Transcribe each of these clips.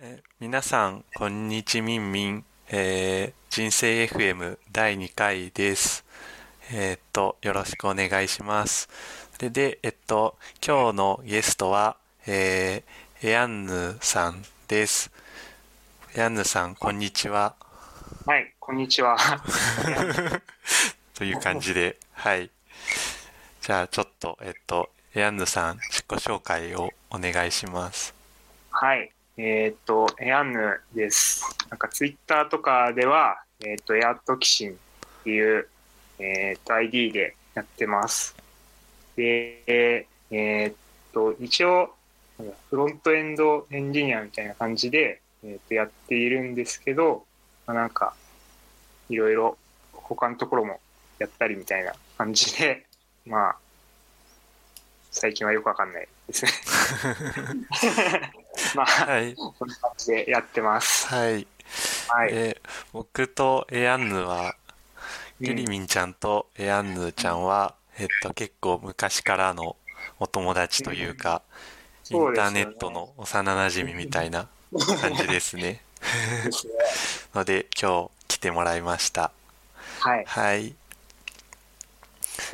え皆さん、こんにちみんみん。えー、人生 FM 第2回です。えーっと、よろしくお願いします。で、で、えっと、今日のゲストは、えー、エアンヌさんです。エアンヌさん、こんにちは。はい、こんにちは。という感じで、はい。じゃあ、ちょっと、えっと、エアンヌさん、自己紹介をお願いします。はい、えーっと、エアンヌです。なんかツイッターとかでは、えーっと、エアトキシンっていう、えーっと、ID でやってます。で、えっと、一応、フロントエンドエンジニアみたいな感じで、えっと、やっているんですけど、まあ、なんか、いろいろ他のところもやったりみたいな感じで、まあ、最近はよくわかんないですね。まあ、はい。こんな感じでやってます。はい。はい。えー僕とエアンヌは、ゆりみんちゃんとエアンヌちゃんは、えっと、結構昔からのお友達というか、インターネットの幼馴染みたいな感じですね。ので、今日来てもらいました。はい。はい。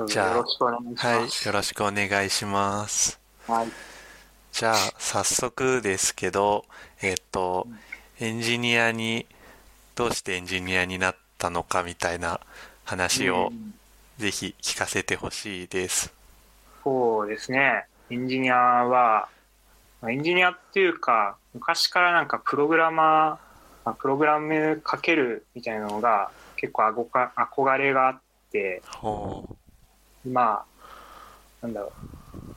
じゃあよろしくお願いしはい。ます。よろしくお願いします。はい。じゃあ、早速ですけど、えっと、エンジニアに、どうしてエンジニアになったのかみたいな話をうんぜひ聞かせてほしいです。そうですね。エンジニアは、まあエンジニアっていうか、昔からなんかプログラマー、まあプログラムかけるみたいなのが結構憧か憧れがあって。まあ、なんだろう。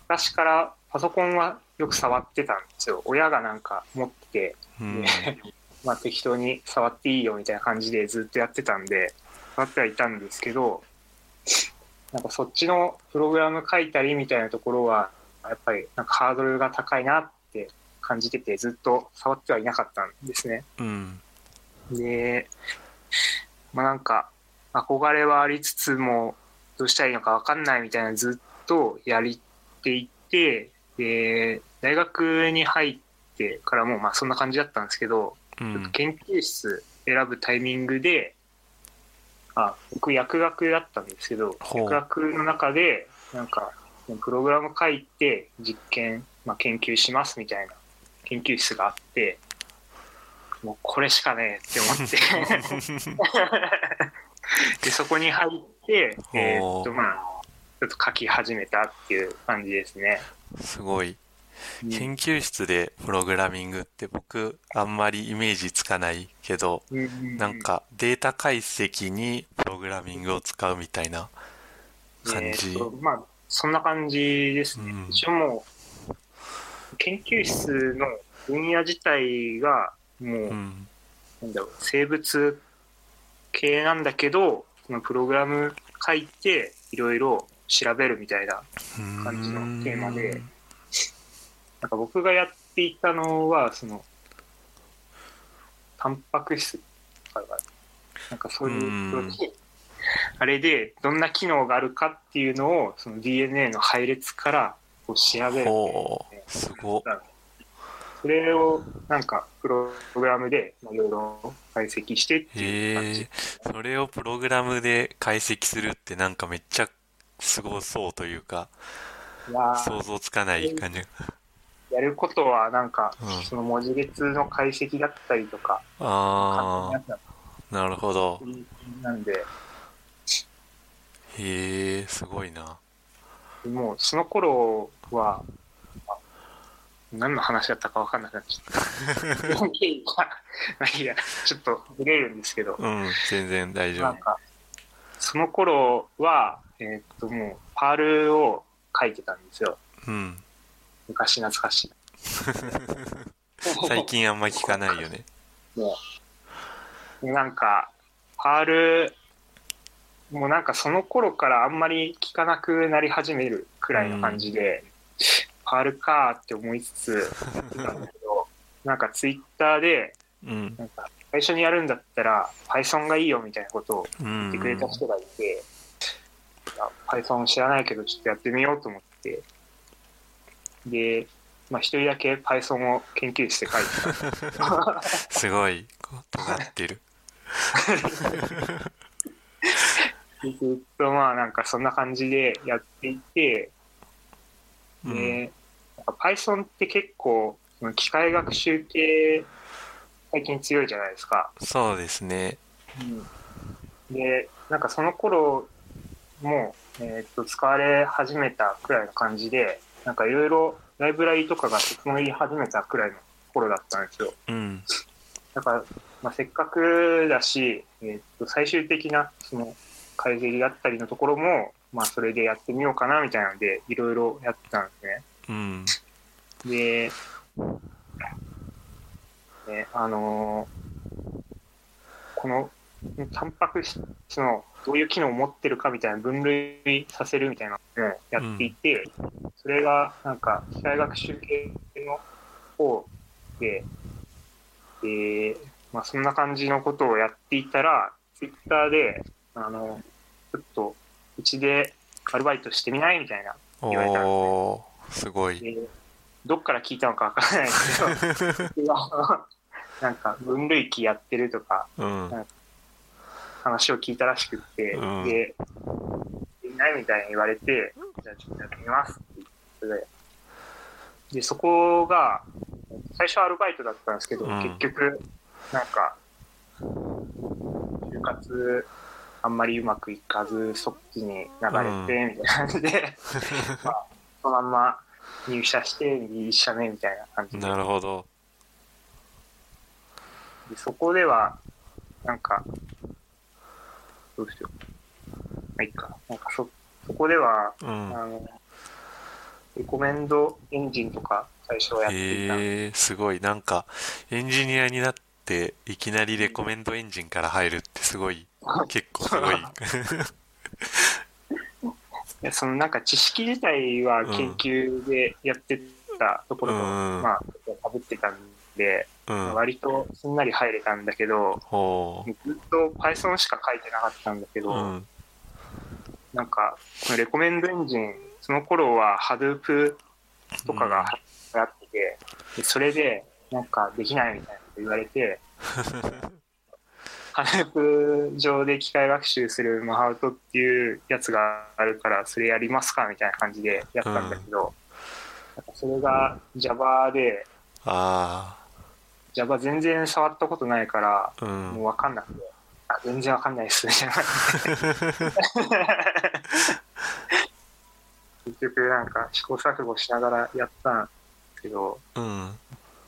昔からパソコンはよく触ってたんですよ。親がなんか持ってて、うん。まあ適当に触っていいよみたいな感じでずっとやってたんで、触ってはいたんですけど、なんかそっちのプログラム書いたりみたいなところは、やっぱりなんかハードルが高いなって感じてて、ずっと触ってはいなかったんですね。うん。で、まあなんか憧れはありつつも、どうしたらいいのかわかんないみたいなずっとやりていて、で、大学に入ってからもまあそんな感じだったんですけど、うん。研究室選ぶタイミングで、あ、僕薬学だったんですけど、薬学の中で、なんか、プログラム書いて実験、まあ、研究しますみたいな研究室があって、もうこれしかねえって思って、で、そこに入って、えーっと、まあ、ちょっと書き始めたっていう感じですね。すごい。うん研究室でプログラミングって僕あんまりイメージつかないけど、なん、かデータ解析にプログラミングを使うみたいな感えじー。とまあ、そんな感じですね。うん一応もう、研究室の分野自体が、もう、うん。なんだろう、生物系なんだけど、そのプログラム書いて、いろいろ調べるみたいな、感じのテーマでなんか僕がやっていたのは、その、タンパク質とかが、なんかそういうあれでどんな機能があるかっていうのを、その DNA の配列からこう調べる。ほう、すごっ。それをなんかプログラムでまあいろいろ解析してっていう感じへえ。それをプログラムで解析するってなんかめっちゃすごそうというか、想像つかない感じ。やることはなんか、うんその文字列の解析だったりとか、ああ、なるほどなんで、へえ、すごいな。もうその頃は、あ何の話だったか分かんなくなっちゃった。まあいいや、ちょっとずれるんですけど、うん、全然大丈夫。なんか、その頃は、えーっと、もう、パールを書いてたんですよ。うん。昔懐かしい。最近あんま聞かないよね。もう、なんか、パール、もうなんかその頃からあんまり聞かなくなり始めるくらいの感じで、パールかーって思いつつやってたんだけど、なんかツイッターで、うん。なんか最初にやるんだったら Python がいいよみたいなことをうん言ってくれた人がいて、いや Python 知らないけどちょっとやってみようと思って、で、まあ一人だけ Python を研究して書いてた。すごい、尖ってる。ずっとまあなんかそんな感じでやっていて、うん。で、なんか Python って結構、その機械学習系、最近強いじゃないですか。そうですね。で、なんかその頃も、えーっと、使われ始めたくらいの感じで、なんかいろいろライブラリとかが整い始めたくらいの頃だったんですよ。うん。だから、まあ、せっかくだし、えーっと、最終的な、その、改善だったりのところも、まあ、それでやってみようかな、みたいなので、いろいろやってたんですね。うん。で、ね、あのーこの、タンパク質のどういう機能を持ってるかみたいな分類させるみたいなのをやっていて、それがなんか機械学習系の方で、で、まあそんな感じのことをやっていたら、ツイッターで、あの、ちょっとうちでアルバイトしてみないみたいな言われたんですねすごい。でどっから聞いたのかわからないですけど なんか分類器やってるとかうん。話を聞いたらしくって、うん。で、いないみたいに言われて、じゃあちょっとやってみますって言ってで、そこが、最初アルバイトだったんですけど、うん。結局、なんか、就活あんまりうまくいかず、そっちに流れて、みたいな感じで、まあ、そのまんま入社して、右社目みたいな感じで。なるほど。でそこでは、なんか、どうしよう。まあ、いいか。なんかそ、そこでは、うん。あの、レコメンドエンジンとか最初はやっていた。へえ、すごい。なんか、エンジニアになって、いきなりレコメンドエンジンから入るってすごい、結構すごい。でそのなんか知識自体は研究でやってたところと、うんまあ、かぶってたんで、うん。割とすんなり入れたんだけど、ほずっと Python しか書いてなかったんだけう。ど、うん。なんか、このレコメンドエンジン、その頃は Hadoop とかが流行ってて、でそれで、なんかできないみたいなこと言われて、Hadoop 上で機械学習するマハウトっていうやつがあるから、それやりますかみたいな感じでやったんだけど、なんかそれが Java で、あ Java 全然触ったことないから、あ、う。もうんわかんなくて、あ、全然わかんないっす、みたいな感じで。結局なんか試行錯誤しながらやったんですけど、うん。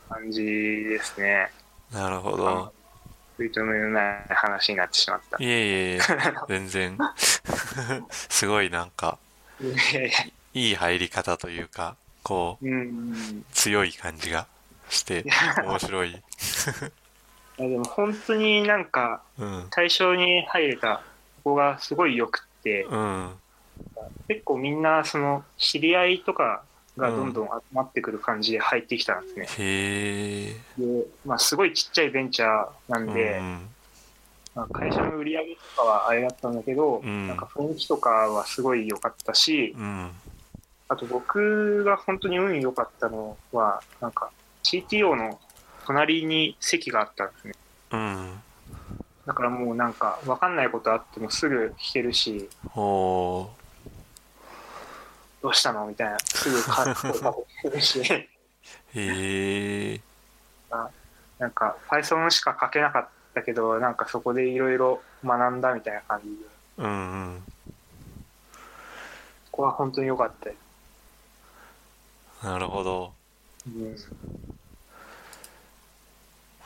感じですね。なるほど。食い止めのない話になってしまった。いえいえいえ、全然。すごいなんか、いい入り方というか、こう、うん。強い感じがして面白い。でも本当になんかうん。対象に入れたここがすごい良くって、うん。結構みんなその知り合いとかがどんどん集まってくる感じで入ってきたんですね。へえ。で、まあすごいちっちゃいベンチャーなんで、うん。まあ、会社の売り上げとかはあれだったんだけど、うんなんか雰囲気とかはすごい良かったし、うん。あと僕が本当に運良かったのは、なんか CTO の隣に席があったんですね。うん。だからもうなんか分かんないことあってもすぐ聞けるし、ほどうしたのみたいな、すぐ声かけてくれるし、う。へえ。なんか Python しか書けなかったけど、なんかそこでいろいろ学んだみたいな感じで、うんうん。ここは本当に良かったよ。なるほど。うん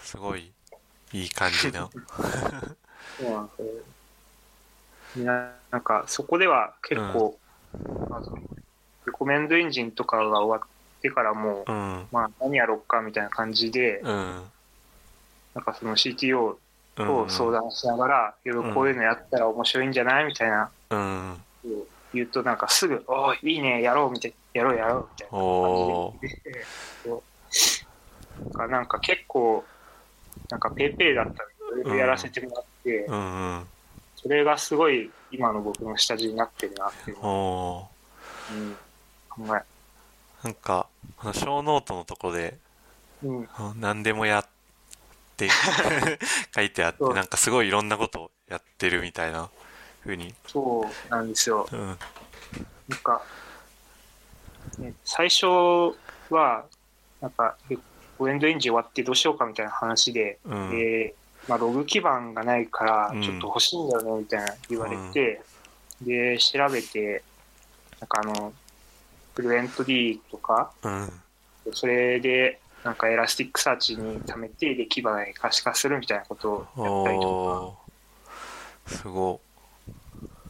すごい、いい感じの。そうなんですよ。な、なんか、そこでは結構、まあそのレコメンドエンジンとかが終わってからもう、うん。まあ、何やろっかみたいな感じで、うん。なんかその CTO うんと相談しながら、いろいろこういうのやったら面白いんじゃないみたいな、うん。言うと、なんかすぐ、おーいいね、やろう、みたいな、やろう、やろう、みたいなお感じでなんかなんか結構、なんかペイペイだったんで、いろいろやらせてもらって、うん。うん。それがすごい今の僕の下地になってるなっていうのうん、考え。なんか、このノートのとこでうん。何でもやって 書いてあってなんかすごいいろんなことをやってるみたいな風に。そうなんですよ。うん。なんか、ね、最初は、なんか、えエンドエンジン終わってどうしようかみたいな話で、うん。で、まあ、ログ基盤がないからうん、ちょっと欲しいんだよね、みたいな言われて、で、調べて、なんかあの、 Fluentd とか、うん。それで、なんか Elasticsearch に貯めて、で、 Kibana に可視化するみたいなことをやったりとおー。すご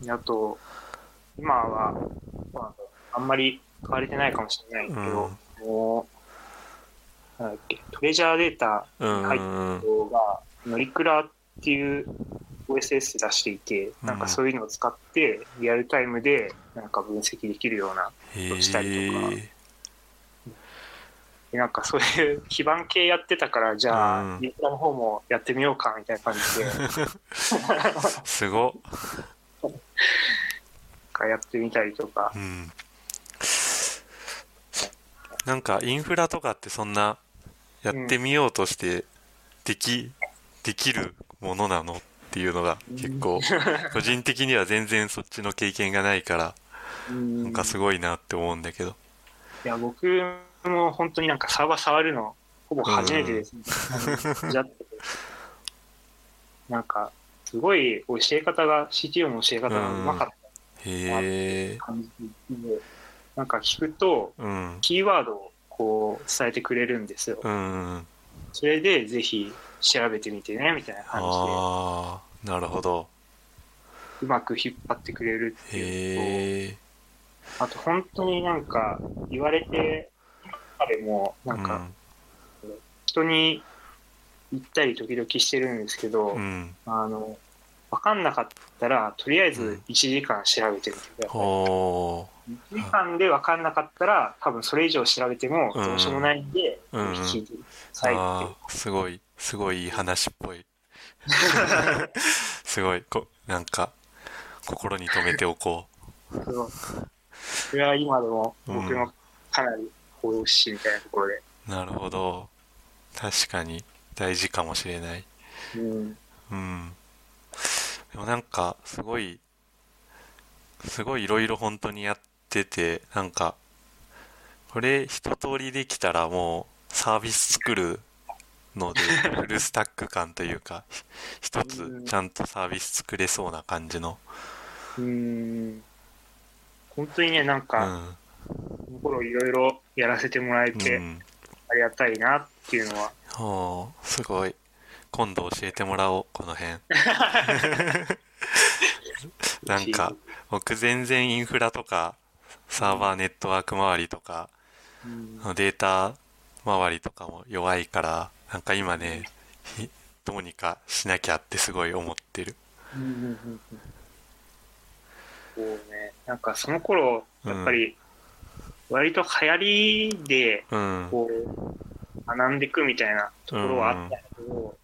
あと、今は、あんまり使われてないかもしれないけど、もう、なんだっけ、 Treasure Dataうん。に入った動画が、 Norikra っていう OSS 出していて、なんかそういうのを使って、リアルタイムでなんか分析できるような、へしたりとか。なんかそういう基盤系やってたから、じゃうん。あ、リンクラの方もやってみようかみたいな感じで、すごっ。かやってみたりとか、うんなんかインフラとかってそんなやってみようとしてできできるものなのっていうのが結構個人的には全然そっちの経験がないからうん。なんかすごいなって思うんだけど。いや、僕も本当になんかサーバー触るの、ほぼ初めてですね。あのじゃってなんか、すごい教え方が、CTO の教え方がうまかったへえ感じで、なんか聞くと、うん。キーワードをこう伝えてくれるんですよ。うん。それでぜひ調べてみてね、みたいな感ああなるほど。じで、うまく引っ張ってくれるっていうあと本当になんか言われて、彼もなんか人に言ったり時々してるんですけど、うん。あの、わかんなかったら、とりあえずうん。1時間調べてみてください。ほ1時間でわかんなかったら、多分それ以上調べてもどうしようもないんで、うん。聞いてくだうさいって。すごい。すごいいい話っぽい。すごい。こなんか心に留めておこそう。それは今でも僕うんのかなり方針みたいなところで。うなるほど。確かに。大事かもしれない。うん。うん。でもなんかすごいすごいいろいろ本当にやっててなんかこれ一通りできたらもうサービス作るのでフルスタック感というか 一つちゃんとサービス作れそうな感じの。うん。本当にね、なんうか、ん。この頃いろいろやらせてもらえうてん。ありがたいなっていうのは、ほうすごい。今度教えてもらおうこの辺。なんか僕全然インフラとかサーバーネットワーク周りとかうん。データ周りとかも弱いからなんか今ねひどうにかしなきゃってすごい思ってる。うんうんうんうん。そうね、なんかその頃、やっぱり、割と流行りで、うん。こう、学んでいくみたいなところはあったけど、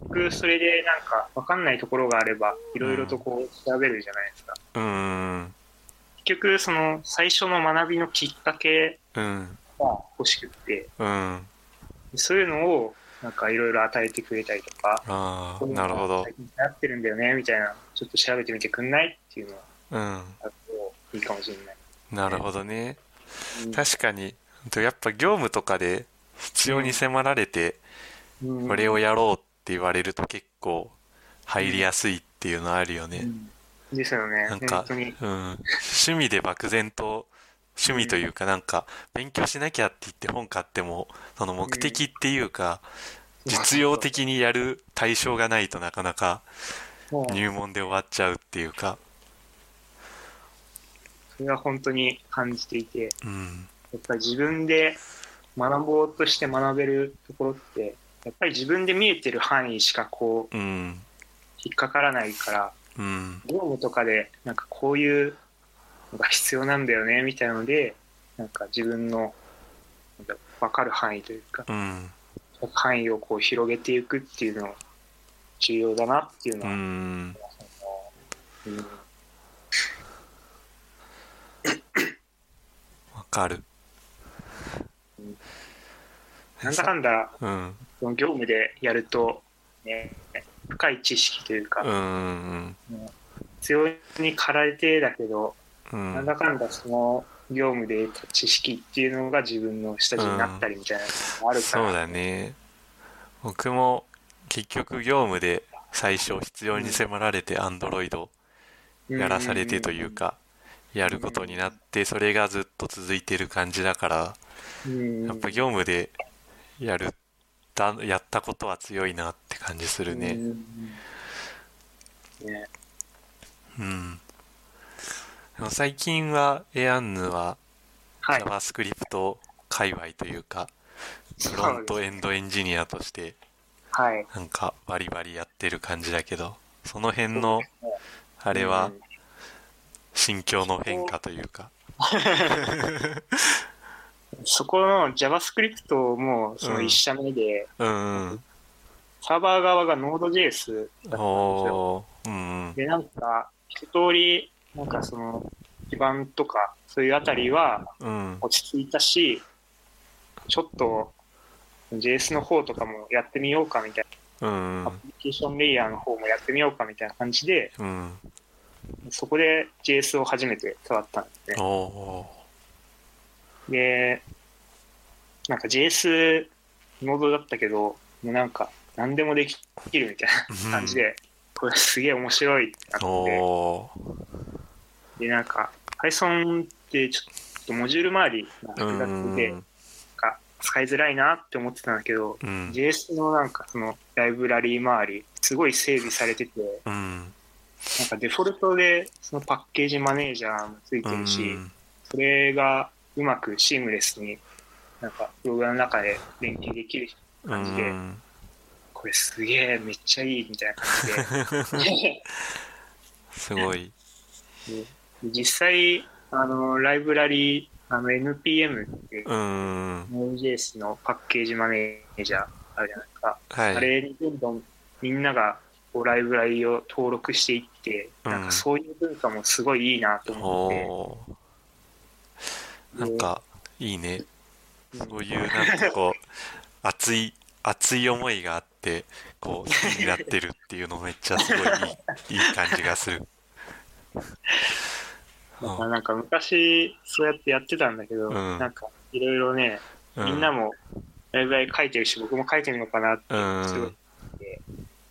僕、それでなんか、わかんないところがあれば、いろいろとこう、調べるじゃないですか。うん結局、その、最初の学びのきっかけうん。が欲しくって、うん。そういうのを、なんかいろいろ与えてくれたりとか、ああなるほど。最近流行ってるんだよね、みたいな、ちょっと調べてみてくんない？っていうのは、うん。いいかもしれない。なるほどね。うん。確かに。やっぱ業務とかで必要に迫られてうん。これをやろうって言われると結構入りやすいっていうのあるよね。うんですよね。なんか。うん、趣味で漠然と趣味というかなんか勉強しなきゃって言って本買ってもその目的っていうか実用的にやる対象がないとなかなか入門で終わっちゃうっていうか。それは本当に感じていて、うん。やっぱり自分で学ぼうとして学べるところって、やっぱり自分で見えてる範囲しかこう、うん。引っかからないから、うん。業務とかで、なんかこういうのが必要なんだよね、みたいなので、なんか自分の、分かる範囲というか、うん範囲をこう広げていくっていうのが重要だなっていうのうは、ん。うん。わかる。なんだかんだ、うん。その業務でやると、ね、深い知識というか、うん強に駆られてだけど、うん。なんだかんだその業務で得た知識っていうのが自分の下地になったりみたいなのもあるから、そうだね。僕も結局業務で最初必要に迫られて Android やらされてというかやることになってそれがずっと続いてる感じだからうん、やっぱ業務でやるたやったことは強いなって感じするうねん。ね。うん。でも最近は AAN ははい。JavaScript 界隈というかフロントエンドエンジニアとしてはい。なんかバリバリやってる感じだけどその辺のあれは心境の変化というか そこの JavaScript もその一社目で、うんうん。サーバー側が Node.js だったんですよ。で、なんか、一通り、なんかその、基盤とか、そういうあたりはうん。落ち着いたし、ちょっと、JS の方とかもやってみようかみたいうんな、アプリケーションレイヤーの方もやってみようかみたいな感じで、うん。そこで JS を初めて触ったんですね。おで、なんか JS ノードだったけど、もうなんか何でもできるみたいーな感じで、これすげえ面白いってなって、おで、なんか Python ってちょっとモジュール周りが複雑で、なん使いづらいなって思ってたんだけど、うん。JS のなんかそのライブラリー周り、すごい整備されてて、うん。なんかデフォルトでそのパッケージマネージャーもついてるし、それがうまくシームレスになんかプログラムの中で連携できる感じでうん。これすげえめっちゃいいみたいな感じで。すごい。で実際あのライブラリーあの NPM っていううん。Node.js のパッケージマネージャーあるじゃないですか、はい。あれにどんどんみんながこうライブラリを登録していって、うんなん。かそういう文化もすごいいいなと思って、なんかいいね。うんそういうなんかこう熱い熱い思いがあってこう好きになってるっていうのめっちゃすごいいいいい感じがする。だからなんか昔そうやってやってたんだけど、うん。なんかいろいろね、うみんなもライブラリ書いてるし、僕も書いてみようかなってうん。すごい思って、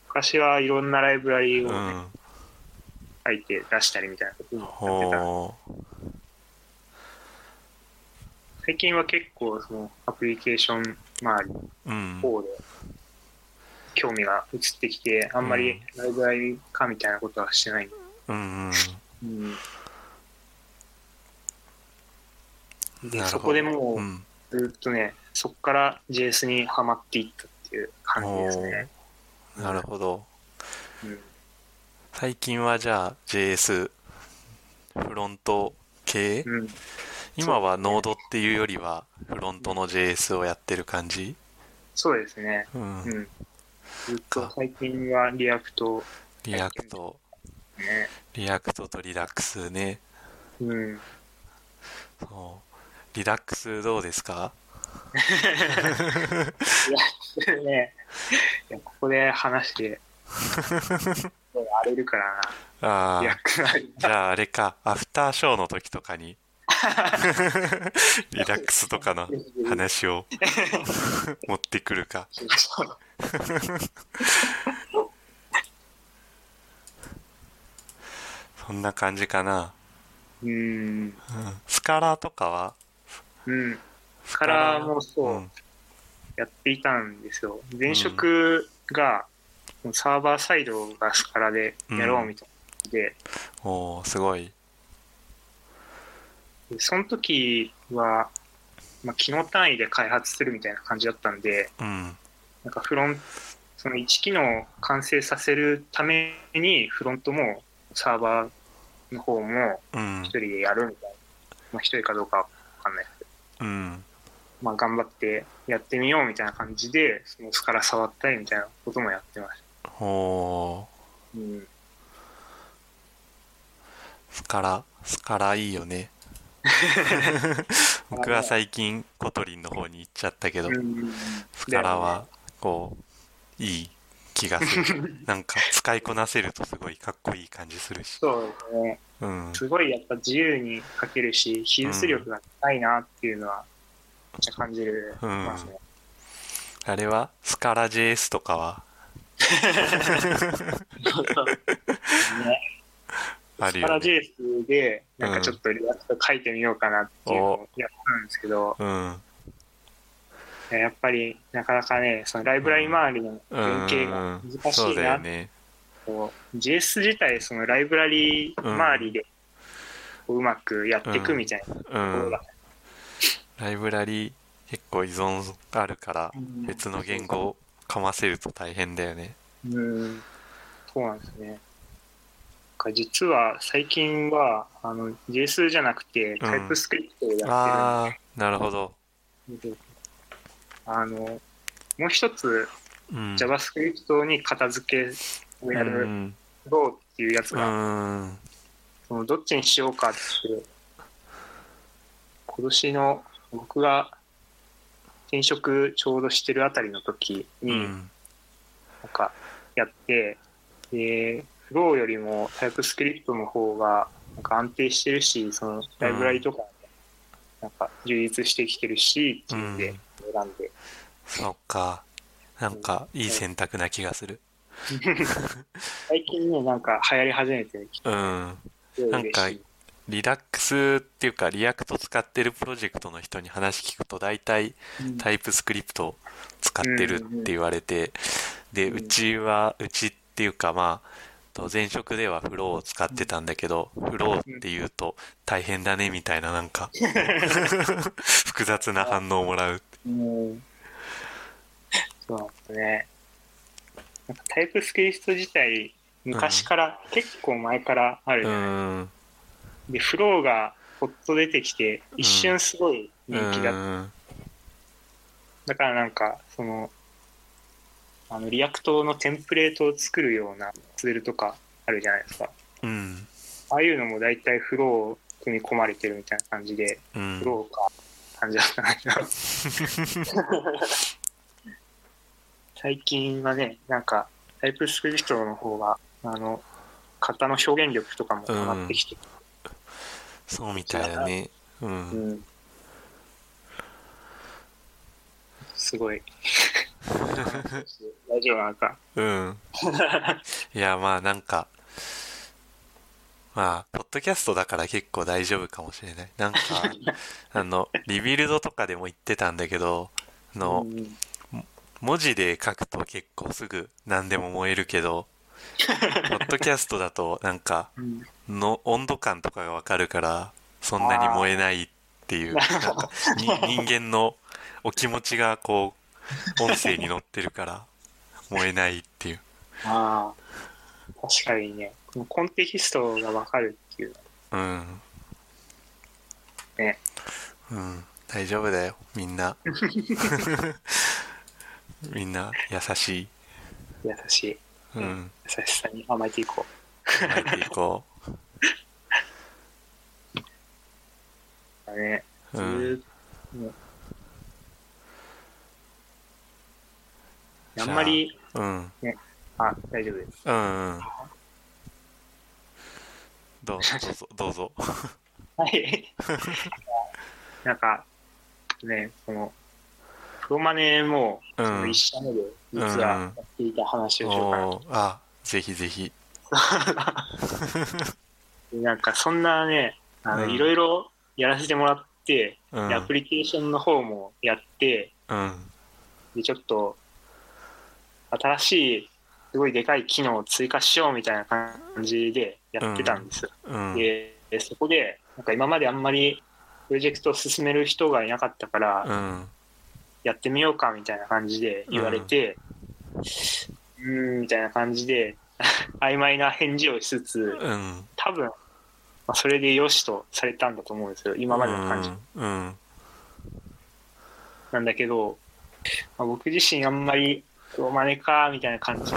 昔はいろんなライブラリをね、うん。書いて出したりみたいなこともやってた。ほ最近は結構そのアプリケーション周りううん。方で興味が移ってきて、あんまりライブラリ化みたいなことはしてない。うんうん。うん。でそこでもう、うん。ずっとね、そこから JS にはまっていったっていう感じですね。なるほど。うん、最近はじゃあ JS フロント系？うん、今は Node っていうよりはフロントの JS をやってる感じ？そうですね。うん。うん。ずっと最近はリアクト。 React。ね。 React と Redux ね。うん。そう。 Redux どうですか？ね。いやここで話して、荒れるからな。ああじゃああれか。アフターショーの時とかに リダックスとかの話を 持ってくるか。そんな感じかな、うん。うん、スカラーとかは？うん。スカラー？もそう、ん。やっていたんですよ。前職が、サーバーサイドがスカラでやろうみたいなで、おおすごい。でその時は、まあ、機能単位で開発するみたいな感じだったんで、うんなんかフロンその1機能を完成させるためにフロントもサーバーの方もうん一人でやるみたいな。まあ一人かどうかわかんないですけど、うんまあ頑張ってやってみようみたいな感じで、その Scala 触ったりみたいなこともやってました。おおうん。 Scala Scala いいよね 僕は最近 Kotlin の方に行っちゃったけどうん。 Scala はこういい気がする。なんか使いこなせるとすごいかっこいい感じするし。そうですね。うん。すごいやっぱ自由に書けるし、技術力が高いなっていうのは、めっちゃ感じるうんますね。あれはスカラ JS とかは？ね Scala あるよね JS で、なんかちょっと React 書いてみようかなっていうのをやったんですけど、うん。やっぱりなかなかね、そのライブラリ周りの連携が難しいなだよねこう JS 自体、そのライブラリ周りでこううまくやっていくみたいなとこうん。ろが、ライブラリ結構依存あるからうん。別の言語をかませると大変だよね。うん、そうなんですね。か実は最近はあの JS じゃなくてタイプスクリプトをやってるんでああなるほど。あの、もう一つうん。JavaScript に片付けをやうるん。Go っていうやつうが、ん。そのどっちにしようかって、今年の僕が転職ちょうどしてるあたりの時に、うん。なんかやって、で、フローよりもタイプスクリプトの方がなんか安定してるし、そのライブラリとかもなんか充実してきてるし、っていうんで選んで、そっか。なんかいい選択な気がする。最近ね、なんか流行り始めてきて、うん。なんか。 Reduxっていうか React 使ってるプロジェクトの人に話聞くと大体うん。 TypeScript 使ってるって言われてでうんうちはうちっていうかまあと前職では Flow を使ってたんだけど Flow っていうと大変だねみたいななんか 複雑な反応をもらう。うん。そうなんですね。なんか TypeScript 自体、昔から、結構前からあるうじゃない。ん。で、 Flow がぽっと出てきて、一瞬すごい人気だった。うん。だからなんか、その、あの、 React のテンプレートを作るようなツールとかあるじゃないですか。うんああいうのも大体フロー組み込まれてるみたいな感じで、うんフローか、感じだったな。最近はね、なんか、タイプスクリプトの方が、あの、型の表現力とかも上がってきて、そうみたいだねううんん。すごい。大丈夫なのか。うん。いやまあなんかまあポッドキャストだから結構大丈夫かもしれない。なんか あのリビルドとかでも言ってたんだけどあのうん。文字で書くと結構すぐ何でも燃えるけどポッドキャストだとなんかうん。の温度感とかがわかるからそんなに燃えないっていうなんかに人間のお気持ちがこう音声に乗ってるから燃えないっていう。ああ、確かにね、このコンテキストがわかるっていう。うん。ね。うん。大丈夫だよみんな。みんな優しい。優しい。うん。優しさに甘えていこ入っていこう。だね。ううんあんまり、うん。あ、大丈夫です。うんうん。どうぞ どうぞはい。なんか、ね、その、プロマネも、うん。そ社目で、実はやっていた話をしようかなおーあぜひぜひ。なんかそんなね、あの、うん。いろいろやらせてもらって、うん。でアプリケーションの方もやって、うん。で、ちょっと、新しい、すごいでかい機能を追加しようみたいな感じでやってたんです。うん。で、でそこで、なんか今まであんまりプロジェクトを進める人がいなかったから、うんやってみようかみたいな感じで言われて、うーん、みたいな感じで、曖昧な返事をしつつ、うん。多分、まあ、それでよしとされたんだと思うんですよ、今までの感じ。うん。なんだけど、まあ、僕自身あんまり、おまねかみたいな感じ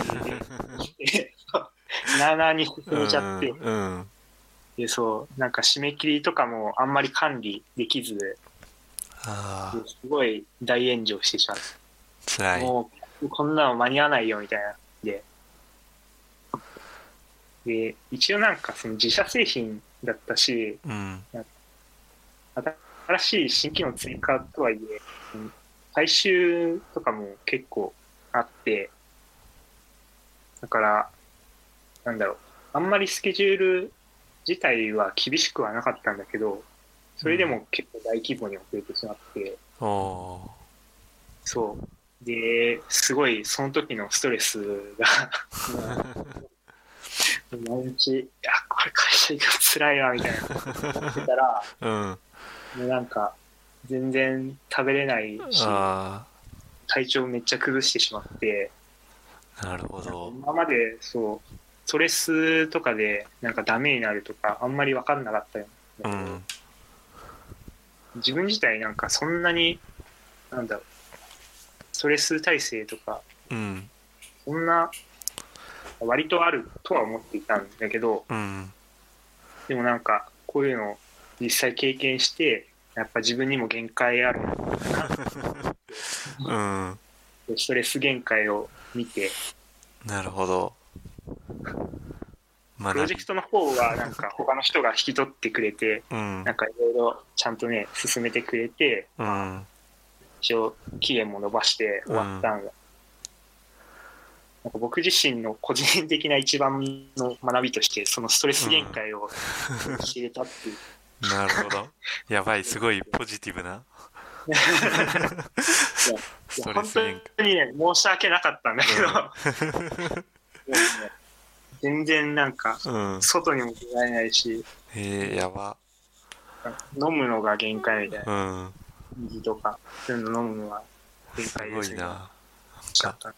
で、なあなあに進めちゃって、うん。で、そう、なんか締め切りとかもあんまり管理できず、ああ、すごい大炎上してしまっ辛い。もう、こんなの間に合わないよみたいな。で、で、一応なんかその自社製品だったし、うん。新しい新機能追加とはいえ、うん回収とかも結構あって、だから、なんだろう、あんまりスケジュール自体は厳しくはなかったんだけど、それでも結構大規模に遅れてしまって、おおそう。で、すごいその時のストレスが、毎日、いや、これ会社行くの辛いわ、みたいな。思ってたら、ー。うん。もうなんか、全然食べれないし、あ体調めっちゃ崩してしまって、あ、なるほど。今までそう、ストレスとかでなんかダメになるとか、あんまり分かんなかったよ。うん。自分自体なんかそんなに、なんだろう、ストレス耐性とか、うん。そんな、割とあるとは思っていたんだけど、うん。でもなんか、こういうのを実際経験して、やっぱ自分にも限界ある うん。ストレス限界を見て、なるほど。学びプロジェクトの方はなんか他の人が引き取ってくれて、うん。なんかいろいろちゃんとね、進めてくれて、うん。一応期限も伸ばして終わったんが、なんか僕自身の個人的な一番の学びとして、そのストレス限界を知れたっていう。なるほど。やばいすごいポジティブな 本当にね、申し訳なかったんだけど、もうね全然なんか、外にも出られないし、えー、やば。飲むのが限界みたいな。うん。水とか、そういうの飲むのが限す界ですね。ごいな。ちゃった。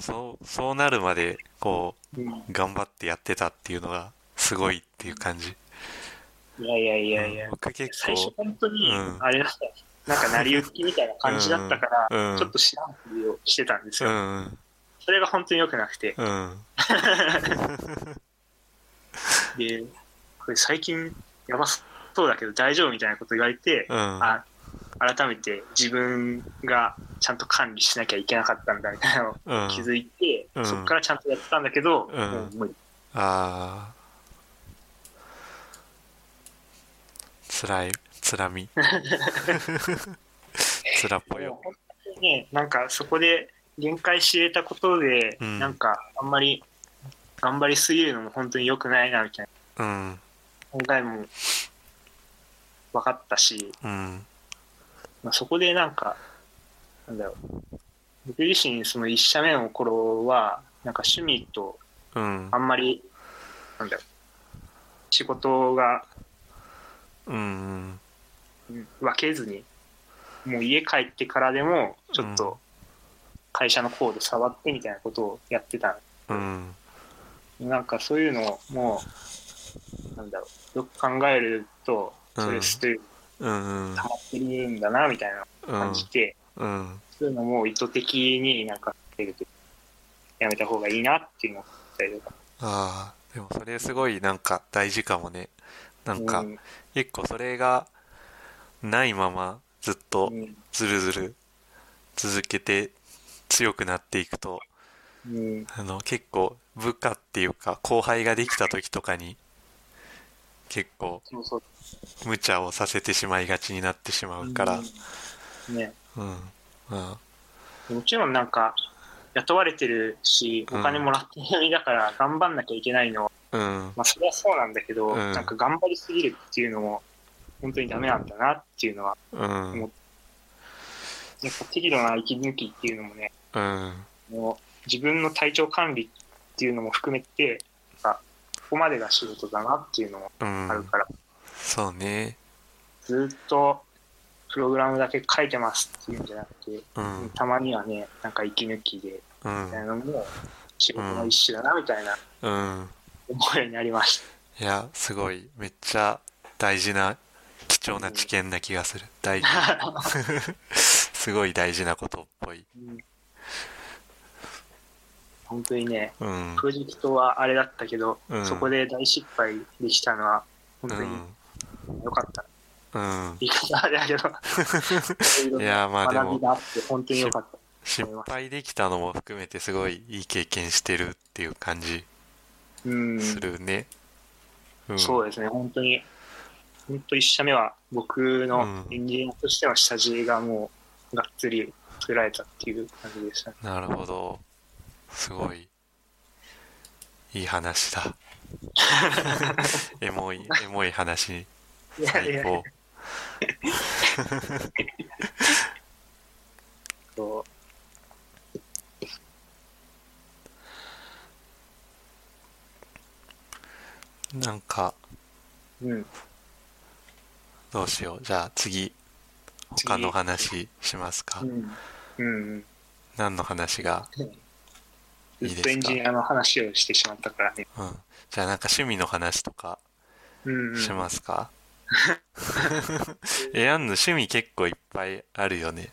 そうそうなるまでこうん。う頑張ってやってたっていうのがすごいっていう感じ。いやいやいやいや。うん、僕結最初構本当にうん、あれだったよなんか成り行きみたいな感じだったから、ちょっと知らんふりをしてたんですうよ。ん。それが本当に良くなくて。うん。で、これ最近やばそうだけど大丈夫みたいなこと言われて、うん。あ改めて自分がちゃんと管理しなきゃいけなかったんだみたいなのをうん。気づいて、うん。そこからちゃんとやってたんだけど、うん。もう無理。ああつらいつらみ。つらっぽよ。本当にね、なんかそこで限界知れたことで、うん。なんかあんまり頑張りすぎるのも本当に良くないなみたいうん。な考えも分かったし、うん。まあ、そこでなんか、なんだろう、僕自身その1社目の頃は、なんか趣味とうん。あんまり、なんだろう、仕事がうんうん分けずに、もう家帰ってからでも、ちょっと会社のコード触ってみたいなことをやってたうん。なんかそういうのも、なんだろう、よく考えると、ストレスといううん。うん溜まってるんだな、みたいな感じて、うん。そういうのも意図的になんかやるとやめた方がいいなっていうのを思ったりとか。ああでもそれすごいなんか大事かもね。なんかうん。結構それがないままずっとうん。ずるずる続けて強くなっていくとうん。あの結構部下っていうか後輩ができた時とかに結構。無茶をさせてしまいがちになってしまうから。うん。ね。うん。あもちろんなんか、雇われてるし、お金もらってる身だから頑張んなきゃいけないのは、うん。まあそれはそうなんだけど、うん。なんか頑張りすぎるっていうのも、本当にダメなんだなっていうのは、うん。やっぱ適度な息抜きっていうのもね、うん。もう自分の体調管理っていうのも含めて、あここまでが仕事だなっていうのもうん。あるから、そうね。ずっとプログラムだけ書いてますっていうんじゃなくて、うん。たまにはね、なんか息抜きで、うん。みたいなのも仕事の一種だなみたいなうん。思うようになりましいやすごい。めっちゃ大事な貴重な知見な気がする。大事。た。すごい大事なことっぽい。うん。本当にね、うん。プロジェクトはあれだったけど、うん。そこで大失敗できたのは、本当にうん。良かった。うん。言い方あれだけど、いやまあでも学びがあって、本当に良かった。失敗できたのも含めてすごいいい経験してるっていう感じうん、するね。うん。そうですね、本当に、本当一社目は僕のうん。エンジニアとしては下地がもうがっつり作られたっていう感じでしたね。なるほど。すごい。いい話だ。エモいエモい話いやいや、最高。そなんかう、うん、どうしよう。じゃあ次他の話しますか？うん、うん、何の話がずいいですか？っとエンジニアの話をしてしまったからね。うん。じゃあなんか趣味の話とかうん、うん、しますか、えやんの趣味結構いっぱいあるよね。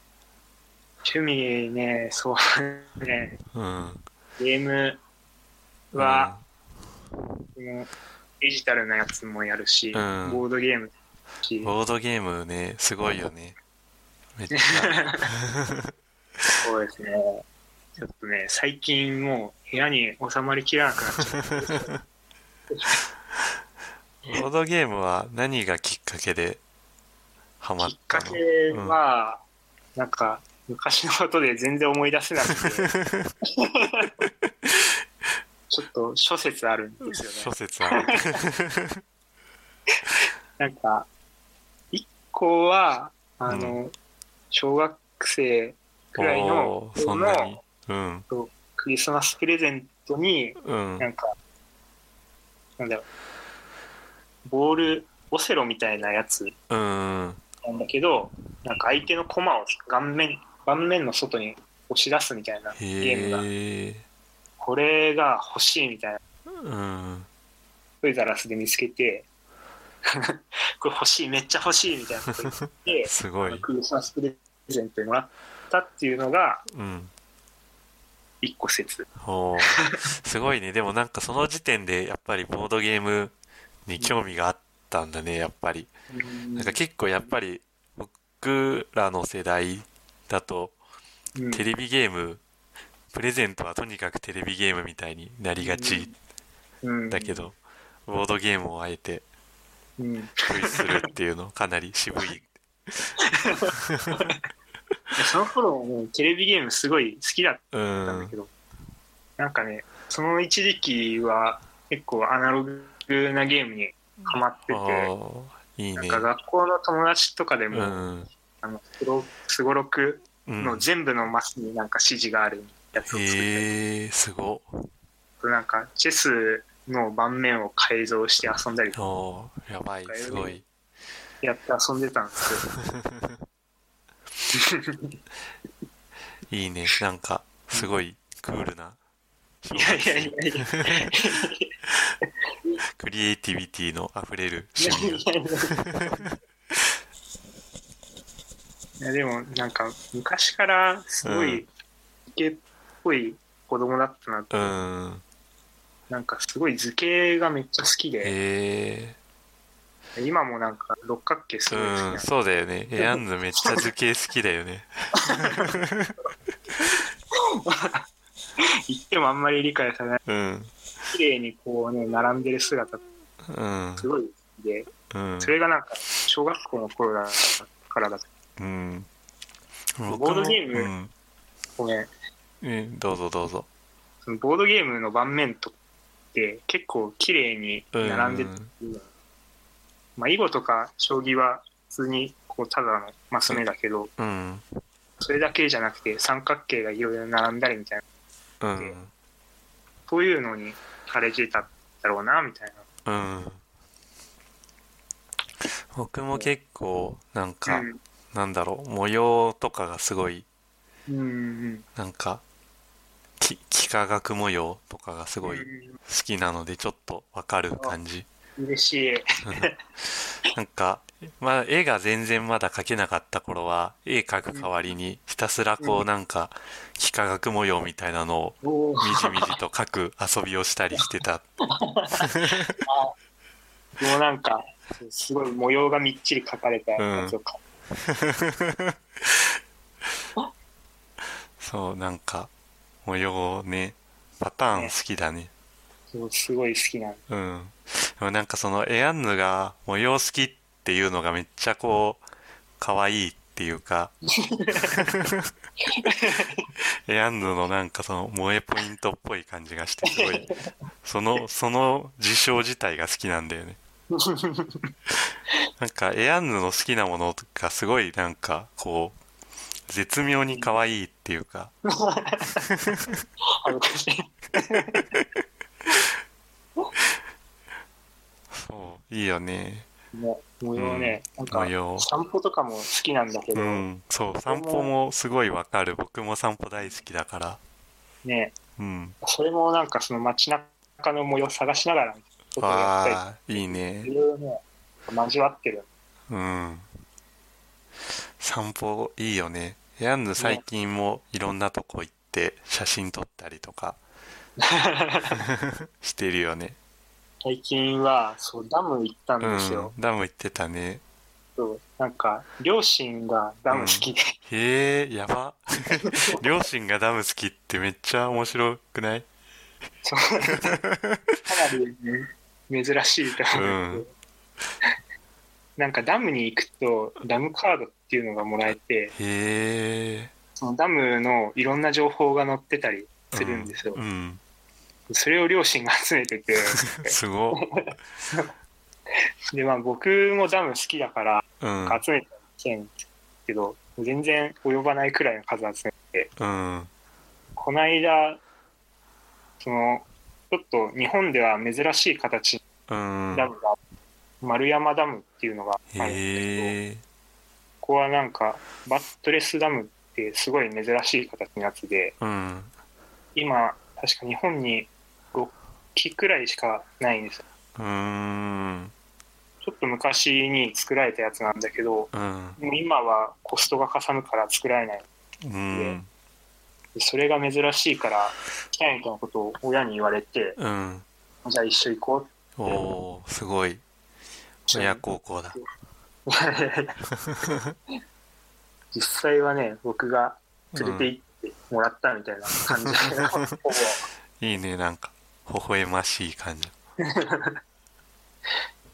趣味ね、そうね、うん。ゲームは、そのデジタルなやつもやるし、うん。ボードゲームボードゲームねすごいよねめっちゃそうですね。ちょっとね、最近もう部屋に収まりきらなくなっちゃって。ボードゲームは何がきっかけでハマっきったのけは、なんか、昔のことで全然思い出せなくて、ちょっと諸説あるんですよ諸ね。説ある なんか、一個は、あの、小学生くらいのおーそんなに？のうん。クリスマスプレゼントに、うん。なんか、なんだろう、ボール、オセロみたいなやつうんなんだけど、なんか相手の駒を顔面、盤面の外に押し出すみたいなゲームが、これが欲しいみたいな、うん。トイザラスで見つけて、これ欲しい、めっちゃ欲しいみたいなこと言って、すごい。クリスマスプレゼントにもらったっていうのがうん。一個説。おーすごいね。でもなんかその時点でやっぱりボードゲームに興味があったんだねやっぱり。なんか結構やっぱり僕らの世代だとうん。テレビゲームプレゼントはとにかくテレビゲームみたいになりがちうん。だけどボードゲームをあえてうん。するっていうのかなり渋い。で その頃もうテレビゲームすごい好きだっうたんだんけど、なんかね、その一時期は結構アナログなゲームにハマってて、いいね。なんか学校の友達とかでうも、ん。あのすごろくうん。の全部のマスになんか指示があるやつを作って、へえすご。なんかチェスの盤面を改造して遊んだりとか。やばいすごい。やって遊んでたんですけど、いいねなんかすごいクールな。いやいやいやいや、クリエイティビティのあふれるいや趣味が。いやでもなんか昔からすごいイケっぽい子供だったなって、うんなんかすごい図形がめっちゃ好きで、へ今もなんか六角形すえごい好きなうんそうだよね。エアンズめっちゃ図形好きだよね。言ってもあんまり理解されない。うん。綺麗にこうね並んでる姿。うん。すごい好きで。うん。それがなんか小学校の頃だからだうん。ボードゲームうん。ごめん。うんどうぞどうぞ。ボードゲームの盤面とって結構綺麗に並んでて、まあ囲碁とか将棋は普通にこうただのマス目だけど、うん。それだけじゃなくて三角形がいろいろ並んだりみたいな。うん。そういうのに枯れてたんだろうなみたいな。うん。僕も結構なんか、なんだろう模様とかがすごいうんうんなんかき幾何学模様とかがすごい好きなのでちょっとわかる感じ。うん嬉しい。なんかまあ絵が全然まだ描けなかった頃は絵描く代わりにひたすらこううん。なんか幾何学模様みたいなのをみじみじと描く遊びをしたりしてた。もうなんか、すごい模様がみっちり描かれたやつをか、そうなんか模様ねパターン好きだね。そうすごい好きなんうん。でもなんかそのエアンヌが模様好きっていうのがめっちゃこう可愛いっていうか。エアンヌのなんかその萌えポイントっぽい感じがしてすごい。そのその事象自体が好きなんだよね。なんかエアンヌの好きなものがすごいなんかこう絶妙に可愛いっていうか。恥ずかしい。そういいよね。模様ね、なんか模様。散歩とかも好きなんだけど、うんそう散歩もすごいわかる。僕も散歩大好きだから。ね、うん。それもなんかその街中の模様探しながらああいいり、ね。いろいろね、交わってる。うん散歩いいよね。ヤンヌ最近もいろんなとこ行って写真撮ったりとか。してるよね。最近は、そう、ダム行ったんうですよ。んダム行ってたね。そうなんか、両親がダム好きで、へえやば。両親がダム好きってめっちゃ面白くない？かなり、ね、珍しいと思うんですけど、なんかダムに行くと、ダムカードっていうのがもらえて、へえそのダムのいろんな情報が載ってたりするんですよ。うんそれを両親が集めてて、すごっ。で、まあ僕もダム好きだからうん。集めてんですけど、全然及ばないくらいの数集めて、うん。この間、その、ちょっと日本では珍しい形うん。のダムが、丸山ダムっていうのがあるんですけど、ここはなんか、バットレスダムってすごい珍しい形のやつで、うん。今、確か日本に6基くらいしかないんですよ。うーん。ちょっと昔に作られたやつなんだけど、うん。もう今はコストがかさむから作られない。うん。でそれが珍しいから、来たいみたいなことを親に言われて、うん。じゃあ一緒行こうおおーすごい親孝行だ。実際はね、僕が連れて行ってもらったみたいな感じで、ほぼいいねなんか。微笑ましい感じ。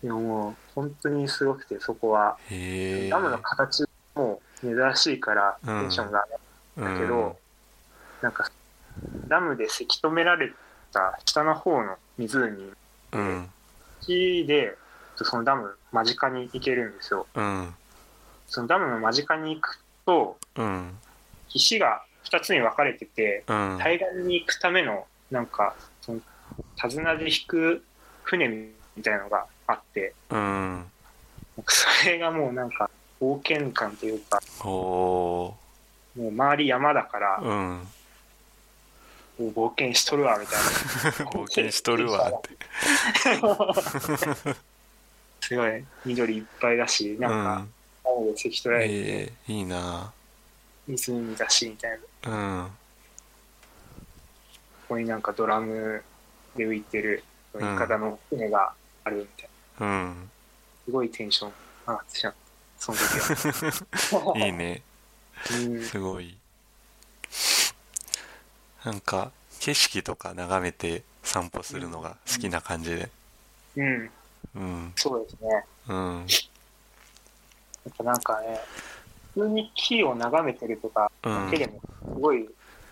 でももう本当にすごくて、そこは、ダムの形も珍しいからテンションが上がるんだけど、なんか、ダムでせき止められた下の方の湖うん。木で、そのダム間近に行けるんですよ。うん。そのダムの間近に行くと、うん。岸が2つに分かれてて、うん。対岸に行くための、なんか、その手綱で引く船みたいなのがあって、うん。それがもうなんか、冒険感というか、もう周り山だから、ーうん。冒険しとるわ、みたいな。冒険しとるわって すごい緑いっぱいだし、なんか、青で関取られて、ええいいな。湖だし、みたいな。こうん。こになんかドラムで浮いてる、いんかだの船があるみたいな。うん。すごいテンション上がってしまった。その時は。いいね。うん。すごい。なんか景色とか眺めて散歩するのが好きな感じで。うん、うんそうですね。うん。やっぱなんかね、普通に木を眺めてるとかうん。だけでもすごい